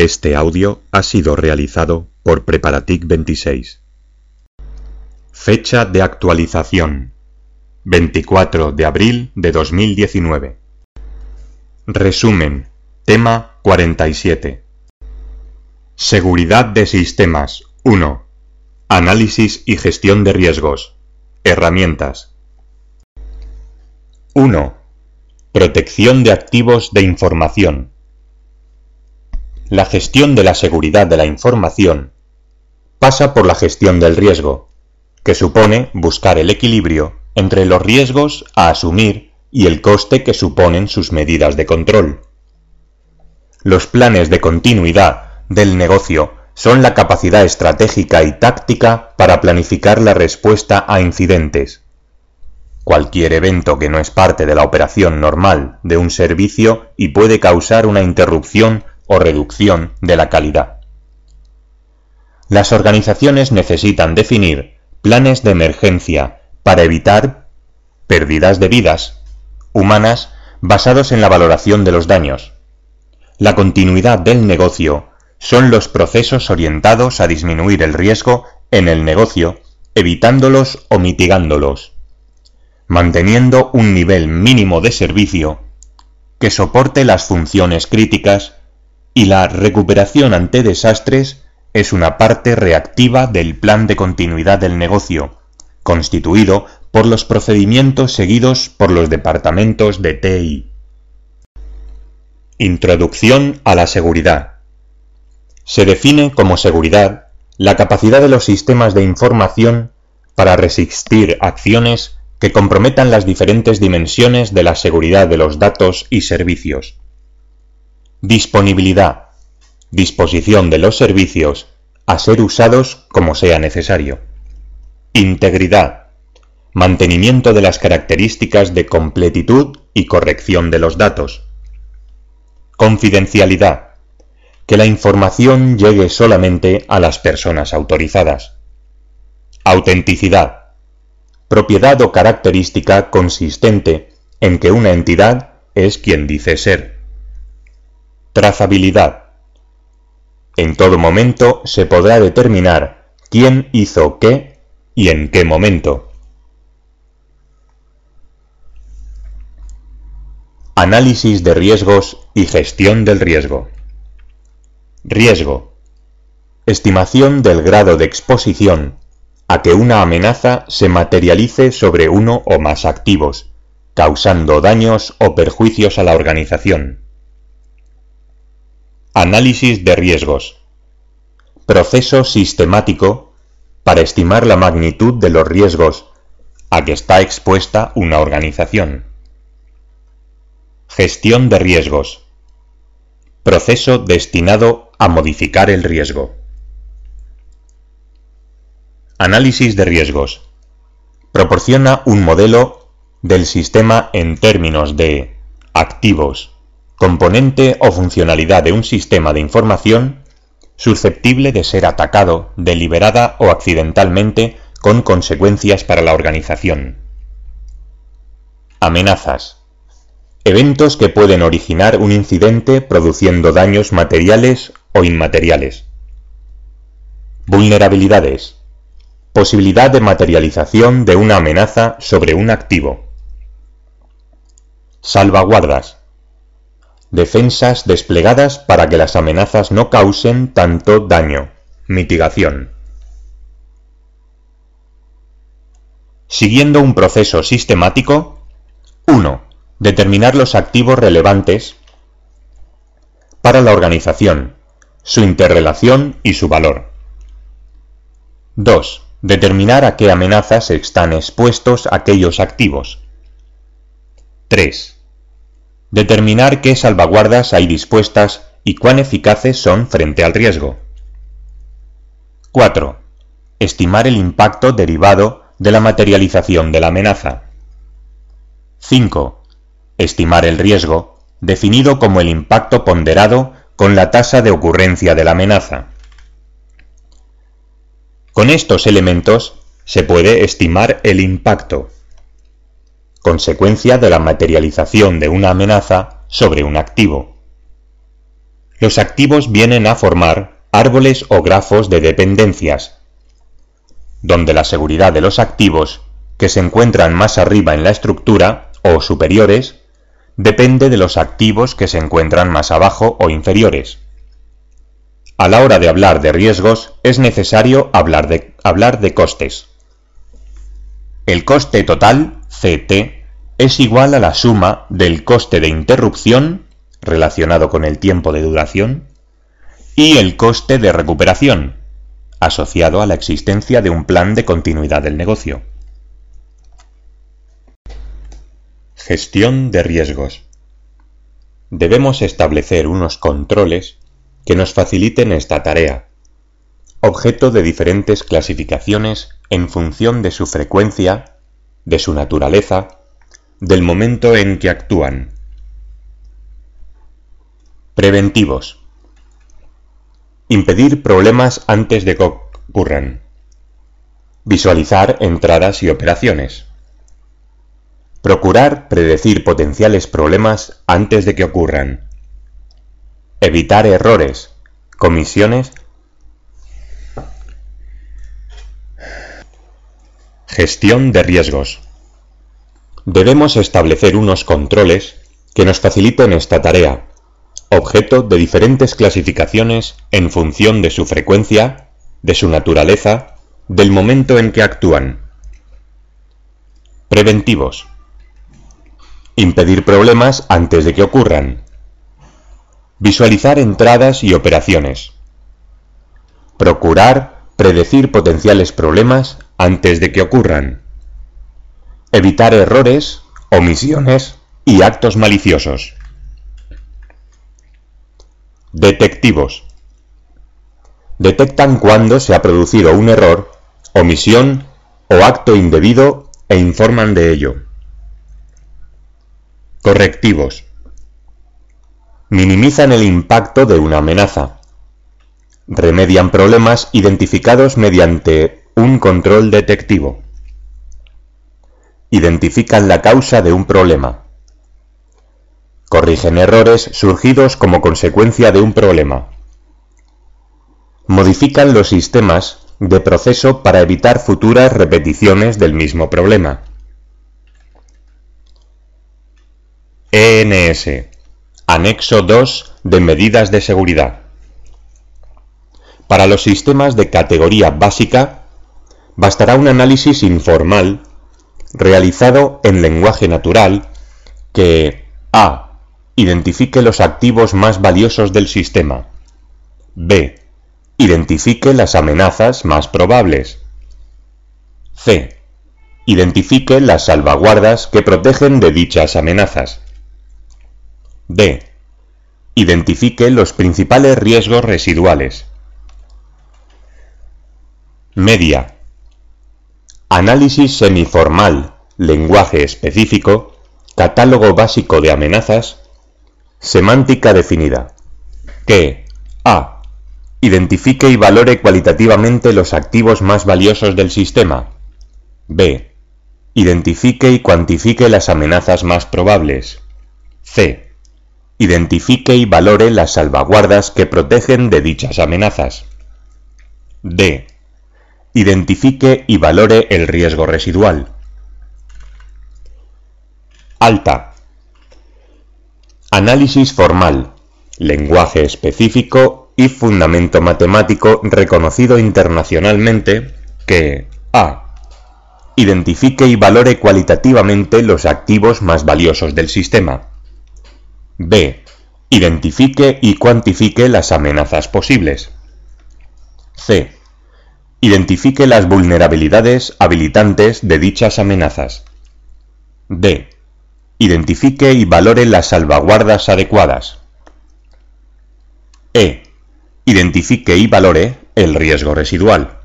Este audio ha sido realizado por Preparatic 26. Fecha de actualización 24 de abril de 2019. Resumen. Tema 47. Seguridad de sistemas 1. Análisis y gestión de riesgos. Herramientas. 1. Protección de activos de información. La gestión de la seguridad de la información pasa por la gestión del riesgo, que supone buscar el equilibrio entre los riesgos a asumir y el coste que suponen sus medidas de control. Los planes de continuidad del negocio son la capacidad estratégica y táctica para planificar la respuesta a incidentes. Cualquier evento que no es parte de la operación normal de un servicio y puede causar una interrupción o reducción de la calidad. Las organizaciones necesitan definir planes de emergencia para evitar pérdidas de vidas humanas basados en la valoración de los daños. La continuidad del negocio son los procesos orientados a disminuir el riesgo en el negocio, evitándolos o mitigándolos, manteniendo un nivel mínimo de servicio que soporte las funciones críticas y la recuperación ante desastres es una parte reactiva del plan de continuidad del negocio, constituido por los procedimientos seguidos por los departamentos de TI. Introducción a la seguridad. Se define como seguridad la capacidad de los sistemas de información para resistir acciones que comprometan las diferentes dimensiones de la seguridad de los datos y servicios. Disponibilidad. Disposición de los servicios a ser usados como sea necesario. Integridad. Mantenimiento de las características de completitud y corrección de los datos. Confidencialidad. Que la información llegue solamente a las personas autorizadas. Autenticidad. Propiedad o característica consistente en que una entidad es quien dice ser. Trazabilidad. En todo momento se podrá determinar quién hizo qué y en qué momento. Análisis de riesgos y gestión del riesgo. Riesgo. Estimación del grado de exposición a que una amenaza se materialice sobre uno o más activos, causando daños o perjuicios a la organización. Análisis de riesgos. Proceso sistemático para estimar la magnitud de los riesgos a que está expuesta una organización. Gestión de riesgos. Proceso destinado a modificar el riesgo. Análisis de riesgos. Proporciona un modelo del sistema en términos de activos, componente o funcionalidad de un sistema de información susceptible de ser atacado deliberada o accidentalmente con consecuencias para la organización. Amenazas. Eventos que pueden originar un incidente produciendo daños materiales o inmateriales. Vulnerabilidades. Posibilidad de materialización de una amenaza sobre un activo. Salvaguardas Defensas desplegadas para que las amenazas no causen tanto daño. Mitigación. Siguiendo un proceso sistemático. 1. Determinar los activos relevantes para la organización, su interrelación y su valor. 2. Determinar a qué amenazas están expuestos aquellos activos. 3. Determinar qué salvaguardas hay dispuestas y cuán eficaces son frente al riesgo. 4. Estimar el impacto derivado de la materialización de la amenaza. 5. Estimar el riesgo, definido como el impacto ponderado con la tasa de ocurrencia de la amenaza. Con estos elementos se puede estimar el impacto consecuencia de la materialización de una amenaza sobre un activo. Los activos vienen a formar árboles o grafos de dependencias, donde la seguridad de los activos que se encuentran más arriba en la estructura o superiores depende de los activos que se encuentran más abajo o inferiores. A la hora de hablar de riesgos es necesario hablar de, hablar de costes. El coste total, CT, es igual a la suma del coste de interrupción, relacionado con el tiempo de duración, y el coste de recuperación, asociado a la existencia de un plan de continuidad del negocio. Gestión de riesgos. Debemos establecer unos controles que nos faciliten esta tarea, objeto de diferentes clasificaciones en función de su frecuencia, de su naturaleza, del momento en que actúan. Preventivos. Impedir problemas antes de que ocurran. Visualizar entradas y operaciones. Procurar predecir potenciales problemas antes de que ocurran. Evitar errores, comisiones. Gestión de riesgos. Debemos establecer unos controles que nos faciliten esta tarea, objeto de diferentes clasificaciones en función de su frecuencia, de su naturaleza, del momento en que actúan. Preventivos. Impedir problemas antes de que ocurran. Visualizar entradas y operaciones. Procurar predecir potenciales problemas antes de que ocurran. Evitar errores, omisiones y actos maliciosos. Detectivos. Detectan cuando se ha producido un error, omisión o acto indebido e informan de ello. Correctivos. Minimizan el impacto de una amenaza. Remedian problemas identificados mediante un control detectivo identifican la causa de un problema. Corrigen errores surgidos como consecuencia de un problema. Modifican los sistemas de proceso para evitar futuras repeticiones del mismo problema. ENS. Anexo 2 de medidas de seguridad. Para los sistemas de categoría básica, bastará un análisis informal realizado en lenguaje natural que a. Identifique los activos más valiosos del sistema. b. Identifique las amenazas más probables. c. Identifique las salvaguardas que protegen de dichas amenazas. d. Identifique los principales riesgos residuales. Media Análisis semiformal, lenguaje específico, catálogo básico de amenazas, semántica definida. Que a. Identifique y valore cualitativamente los activos más valiosos del sistema. b. Identifique y cuantifique las amenazas más probables. c. Identifique y valore las salvaguardas que protegen de dichas amenazas. d Identifique y valore el riesgo residual. Alta. Análisis formal, lenguaje específico y fundamento matemático reconocido internacionalmente que a. Identifique y valore cualitativamente los activos más valiosos del sistema. b. Identifique y cuantifique las amenazas posibles. c Identifique las vulnerabilidades habilitantes de dichas amenazas. D. Identifique y valore las salvaguardas adecuadas. E. Identifique y valore el riesgo residual.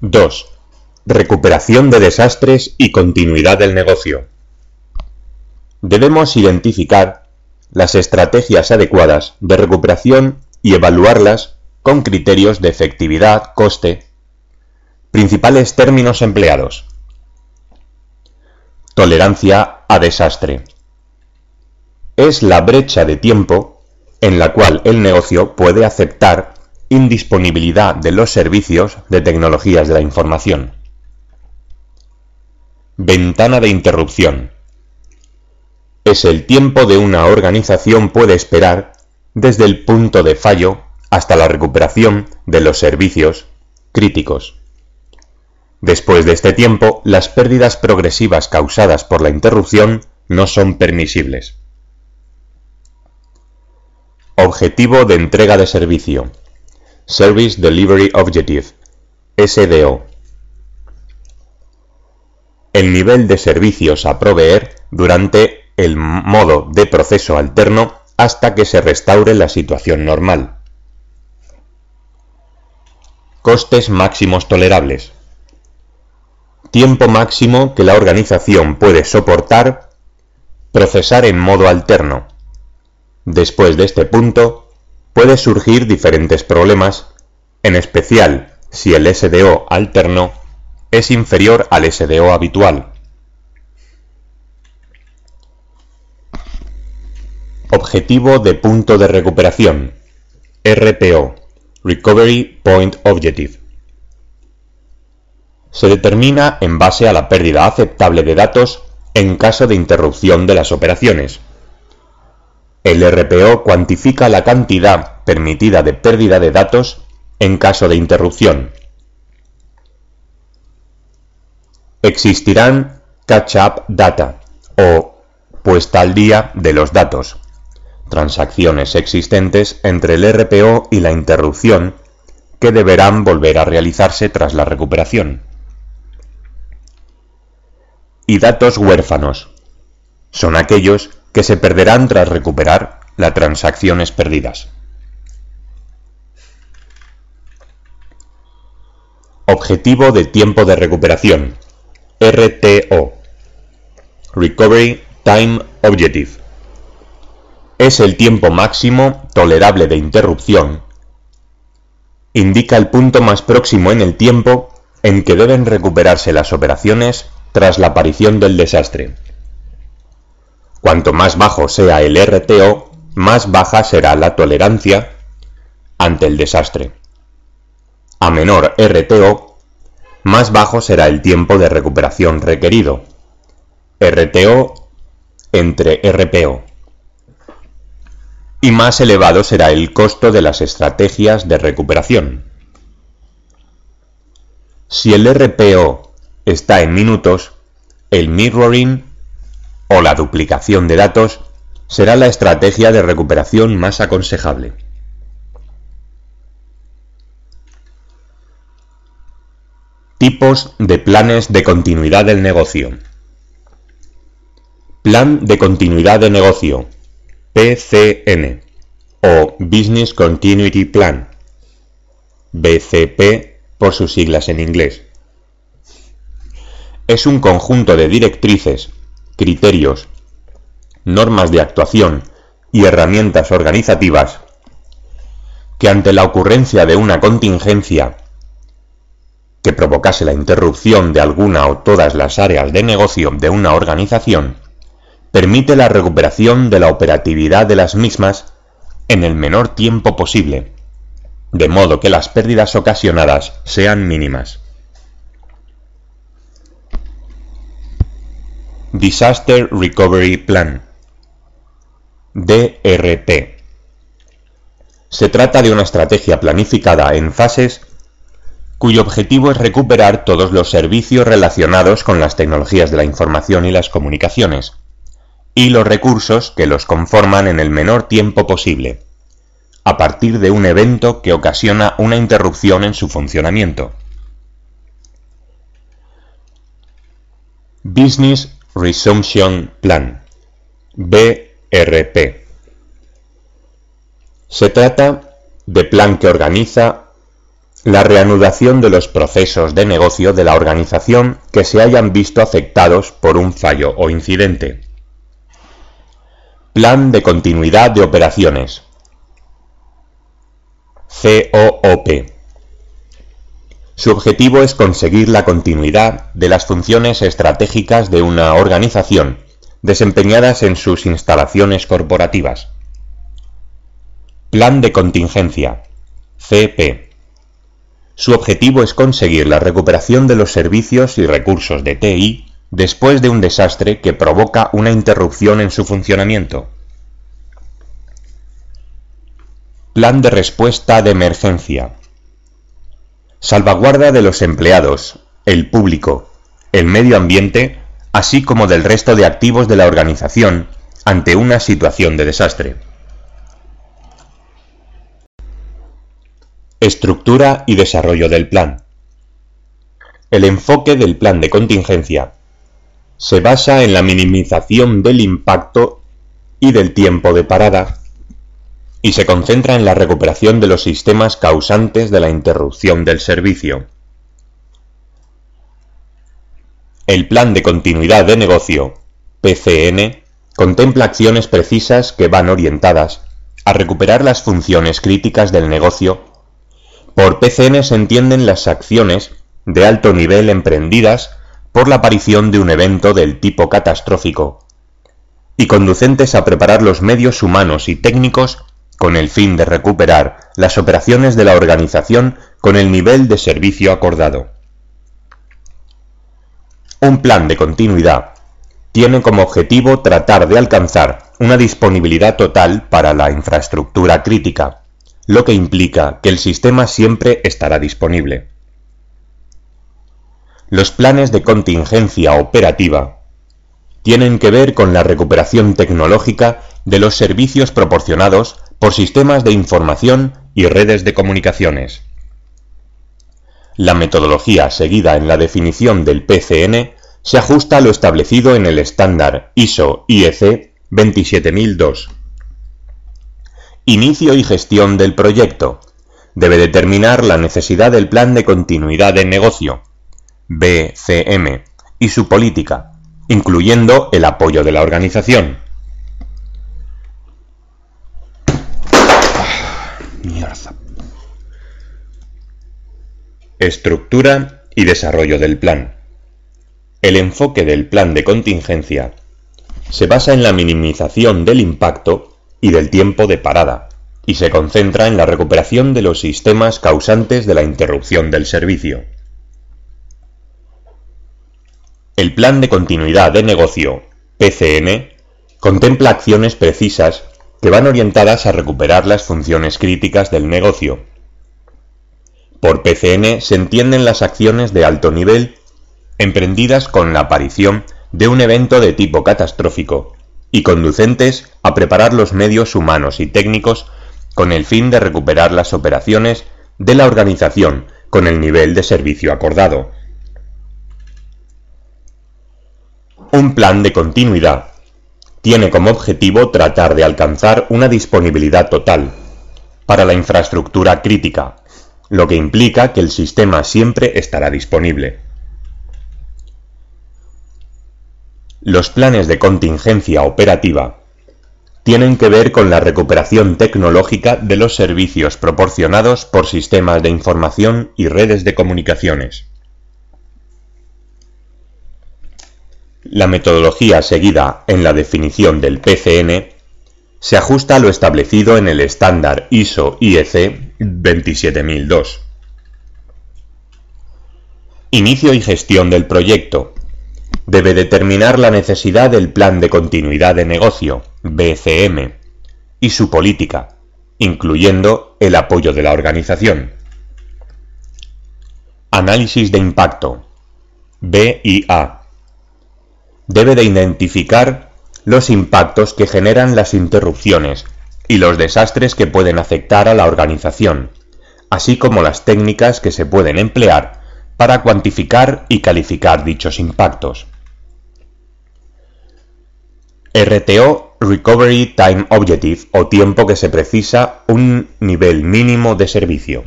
2. Recuperación de desastres y continuidad del negocio. Debemos identificar las estrategias adecuadas de recuperación y evaluarlas con criterios de efectividad, coste. Principales términos empleados. Tolerancia a desastre. es la brecha de tiempo en la cual el negocio puede aceptar indisponibilidad de los servicios de tecnologías de la información. Ventana de interrupción. Es el tiempo de una organización puede esperar desde el punto de fallo hasta la recuperación de los servicios críticos. Después de este tiempo, las pérdidas progresivas causadas por la interrupción no son permisibles. Objetivo de entrega de servicio. Service Delivery Objective. SDO. El nivel de servicios a proveer durante el modo de proceso alterno hasta que se restaure la situación normal. Costes máximos tolerables. Tiempo máximo que la organización puede soportar procesar en modo alterno. Después de este punto, puede surgir diferentes problemas, en especial si el SDO alterno es inferior al SDO habitual. Objetivo de punto de recuperación RPO Recovery Point Objective se determina en base a la pérdida aceptable de datos en caso de interrupción de las operaciones. El RPO cuantifica la cantidad permitida de pérdida de datos en caso de interrupción. Existirán catch-up data o puesta al día de los datos transacciones existentes entre el RPO y la interrupción que deberán volver a realizarse tras la recuperación. Y datos huérfanos. Son aquellos que se perderán tras recuperar las transacciones perdidas. Objetivo de tiempo de recuperación. RTO. Recovery Time Objective es el tiempo máximo tolerable de interrupción. Indica el punto más próximo en el tiempo en que deben recuperarse las operaciones tras la aparición del desastre. Cuanto más bajo sea el RTO, más baja será la tolerancia ante el desastre. A menor RTO, más bajo será el tiempo de recuperación requerido. RTO entre RPO y más elevado será el costo de las estrategias de recuperación. Si el RPO está en minutos, el mirroring o la duplicación de datos será la estrategia de recuperación más aconsejable. Tipos de planes de continuidad del negocio. Plan de continuidad de negocio PCN o Business Continuity Plan, BCP por sus siglas en inglés. Es un conjunto de directrices, criterios, normas de actuación y herramientas organizativas que ante la ocurrencia de una contingencia que provocase la interrupción de alguna o todas las áreas de negocio de una organización, permite la recuperación de la operatividad de las mismas en el menor tiempo posible, de modo que las pérdidas ocasionadas sean mínimas. Disaster Recovery Plan DRP Se trata de una estrategia planificada en fases cuyo objetivo es recuperar todos los servicios relacionados con las tecnologías de la información y las comunicaciones, y los recursos que los conforman en el menor tiempo posible, a partir de un evento que ocasiona una interrupción en su funcionamiento. Business Resumption Plan BRP Se trata de plan que organiza la reanudación de los procesos de negocio de la organización que se hayan visto afectados por un fallo o incidente. Plan de Continuidad de Operaciones COOP Su objetivo es conseguir la continuidad de las funciones estratégicas de una organización desempeñadas en sus instalaciones corporativas. Plan de contingencia. CP. Su objetivo es conseguir la recuperación de los servicios y recursos de TI después de un desastre que provoca una interrupción en su funcionamiento. Plan de respuesta de emergencia. Salvaguarda de los empleados, el público, el medio ambiente, así como del resto de activos de la organización ante una situación de desastre. Estructura y desarrollo del plan. El enfoque del plan de contingencia se basa en la minimización del impacto y del tiempo de parada y se concentra en la recuperación de los sistemas causantes de la interrupción del servicio. El Plan de Continuidad de Negocio, PCN, contempla acciones precisas que van orientadas a recuperar las funciones críticas del negocio. Por PCN se entienden las acciones de alto nivel emprendidas por la aparición de un evento del tipo catastrófico y conducentes a preparar los medios humanos y técnicos con el fin de recuperar las operaciones de la organización con el nivel de servicio acordado. Un plan de continuidad tiene como objetivo tratar de alcanzar una disponibilidad total para la infraestructura crítica, lo que implica que el sistema siempre estará disponible. Los planes de contingencia operativa tienen que ver con la recuperación tecnológica de los servicios proporcionados por sistemas de información y redes de comunicaciones. La metodología seguida en la definición del PCN se ajusta a lo establecido en el estándar ISO-IEC 27002. Inicio y gestión del proyecto. Debe determinar la necesidad del plan de continuidad de negocio, BCM, y su política, incluyendo el apoyo de la organización. Estructura y desarrollo del plan. El enfoque del plan de contingencia se basa en la minimización del impacto y del tiempo de parada, y se concentra en la recuperación de los sistemas causantes de la interrupción del servicio. El plan de continuidad de negocio, PCN, contempla acciones precisas que van orientadas a recuperar las funciones críticas del negocio. Por PCN se entienden las acciones de alto nivel emprendidas con la aparición de un evento de tipo catastrófico y conducentes a preparar los medios humanos y técnicos con el fin de recuperar las operaciones de la organización con el nivel de servicio acordado. Un plan de continuidad tiene como objetivo tratar de alcanzar una disponibilidad total para la infraestructura crítica, lo que implica que el sistema siempre estará disponible. Los planes de contingencia operativa tienen que ver con la recuperación tecnológica de los servicios proporcionados por sistemas de información y redes de comunicaciones. La metodología seguida en la definición del PCN se ajusta a lo establecido en el estándar ISO-IEC 27002. Inicio y gestión del proyecto. Debe determinar la necesidad del plan de continuidad de negocio, BCM, y su política, incluyendo el apoyo de la organización. Análisis de impacto, BIA debe de identificar los impactos que generan las interrupciones y los desastres que pueden afectar a la organización, así como las técnicas que se pueden emplear para cuantificar y calificar dichos impactos. RTO Recovery Time Objective o tiempo que se precisa un nivel mínimo de servicio.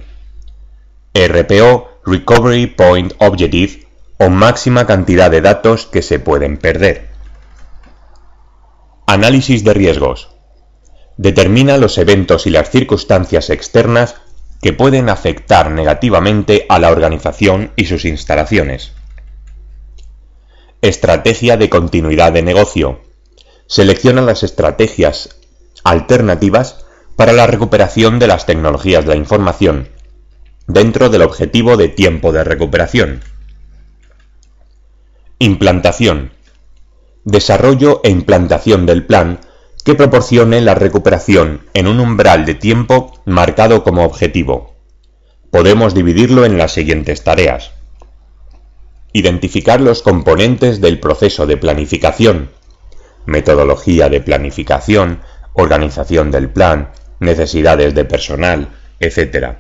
RPO Recovery Point Objective o máxima cantidad de datos que se pueden perder. Análisis de riesgos. Determina los eventos y las circunstancias externas que pueden afectar negativamente a la organización y sus instalaciones. Estrategia de continuidad de negocio, selecciona las estrategias alternativas para la recuperación de las tecnologías de la información dentro del objetivo de tiempo de recuperación. Implantación. Desarrollo e implantación del plan que proporcione la recuperación en un umbral de tiempo marcado como objetivo. Podemos dividirlo en las siguientes tareas. Identificar los componentes del proceso de planificación, metodología de planificación, organización del plan, necesidades de personal, etc.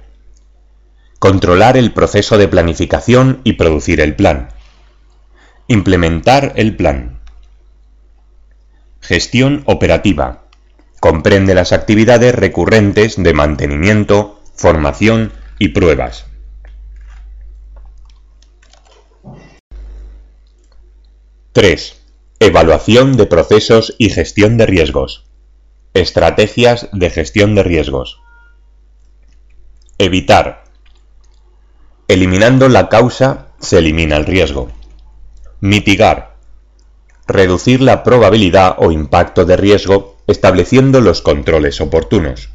Controlar el proceso de planificación y producir el plan. Implementar el plan. Gestión operativa. Comprende las actividades recurrentes de mantenimiento, formación y pruebas. ¡3! Evaluación de procesos y gestión de riesgos. Estrategias de gestión de riesgos. Evitar. Eliminando la causa se elimina el riesgo. Mitigar. Reducir la probabilidad o impacto de riesgo estableciendo los controles oportunos.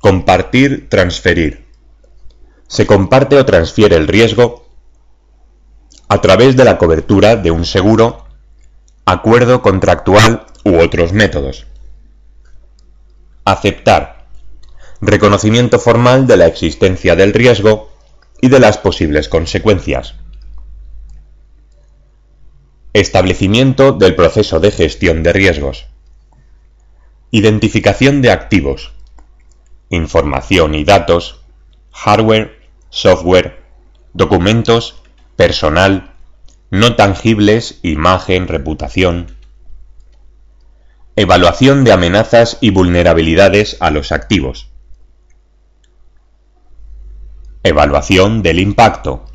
Compartir, transferir. Se comparte o transfiere el riesgo a través de la cobertura de un seguro, acuerdo contractual u otros métodos. Aceptar. Reconocimiento formal de la existencia del riesgo y de las posibles consecuencias. Establecimiento del proceso de gestión de riesgos. Identificación de activos. Información y datos. Hardware, software, documentos, personal, no tangibles, imagen, reputación, Evaluación de amenazas y vulnerabilidades a los activos. Evaluación del impacto.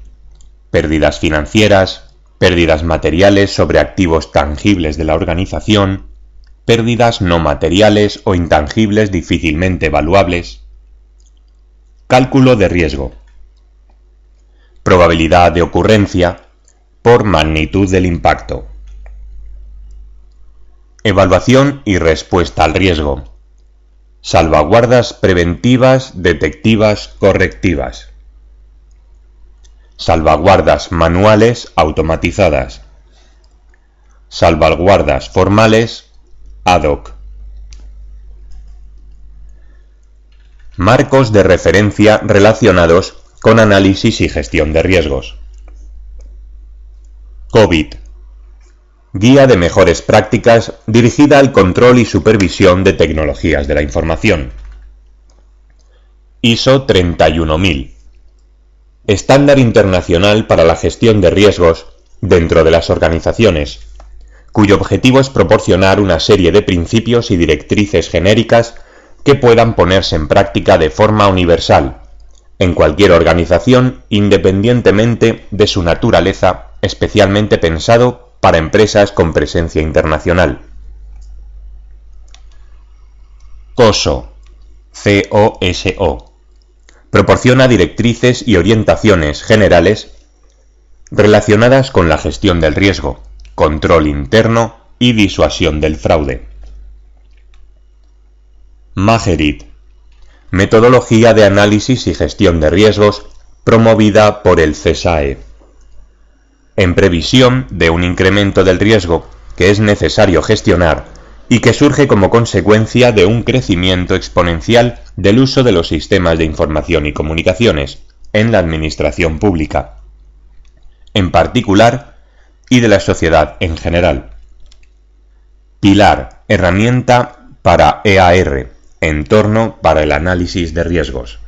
Pérdidas financieras, pérdidas materiales sobre activos tangibles de la organización, pérdidas no materiales o intangibles difícilmente evaluables. Cálculo de riesgo. Probabilidad de ocurrencia por magnitud del impacto. Evaluación y respuesta al riesgo. Salvaguardas preventivas, detectivas, correctivas. Salvaguardas manuales automatizadas. Salvaguardas formales ad hoc. Marcos de referencia relacionados con análisis y gestión de riesgos. COVID Guía de mejores prácticas dirigida al control y supervisión de tecnologías de la información. ISO 31000. Estándar internacional para la gestión de riesgos dentro de las organizaciones, cuyo objetivo es proporcionar una serie de principios y directrices genéricas que puedan ponerse en práctica de forma universal, en cualquier organización independientemente de su naturaleza, especialmente pensado para empresas con presencia internacional. COSO, COSO, proporciona directrices y orientaciones generales relacionadas con la gestión del riesgo, control interno y disuasión del fraude. Magerit, metodología de análisis y gestión de riesgos promovida por el CESAE en previsión de un incremento del riesgo que es necesario gestionar y que surge como consecuencia de un crecimiento exponencial del uso de los sistemas de información y comunicaciones en la administración pública, en particular, y de la sociedad en general. Pilar, herramienta para EAR, entorno para el análisis de riesgos.